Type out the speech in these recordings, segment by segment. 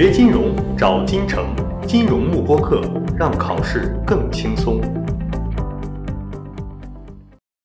学金融找金城，金融慕播课，让考试更轻松。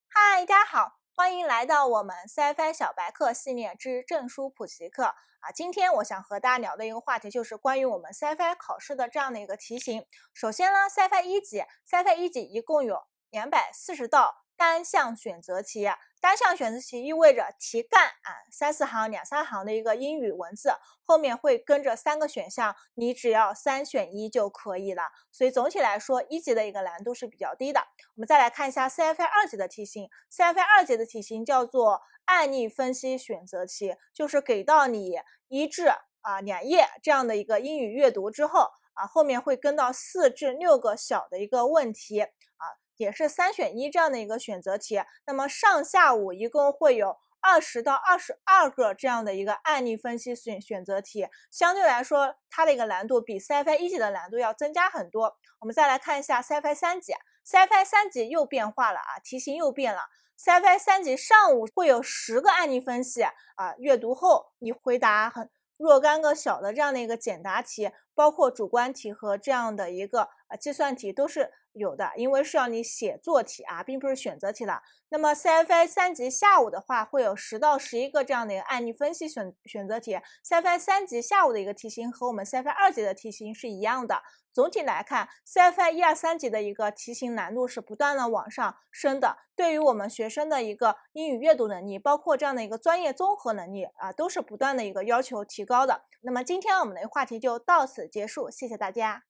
嗨，大家好，欢迎来到我们 CFI 小白课系列之证书普及课啊！今天我想和大家聊的一个话题就是关于我们 CFI 考试的这样的一个题型。首先呢，CFI 一级，CFI 一级一共有两百四十道。单项选择题，单项选择题意味着题干啊三四行、两三行的一个英语文字，后面会跟着三个选项，你只要三选一就可以了。所以总体来说，一级的一个难度是比较低的。我们再来看一下 CFA 二级的题型，CFA 二级的题型叫做案例分析选择题，就是给到你一至啊两页这样的一个英语阅读之后啊，后面会跟到四至六个小的一个问题啊。也是三选一这样的一个选择题，那么上下午一共会有二十到二十二个这样的一个案例分析选选择题，相对来说它的一个难度比 CFA 一级的难度要增加很多。我们再来看一下 CFA 三级，CFA 三级又变化了啊，题型又变了。CFA 三级上午会有十个案例分析啊，阅读后你回答很若干个小的这样的一个简答题，包括主观题和这样的一个呃计算题都是。有的，因为是要你写作题啊，并不是选择题的。那么 CFA 三级下午的话，会有十到十一个这样的一个案例分析选选择题。CFA 三级下午的一个题型和我们 CFA 二级的题型是一样的。总体来看，CFA 一二三级的一个题型难度是不断的往上升的。对于我们学生的一个英语阅读能力，包括这样的一个专业综合能力啊，都是不断的一个要求提高的。那么今天我们的话题就到此结束，谢谢大家。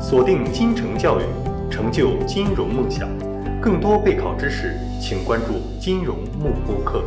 锁定金城教育，成就金融梦想。更多备考知识，请关注金融慕播课。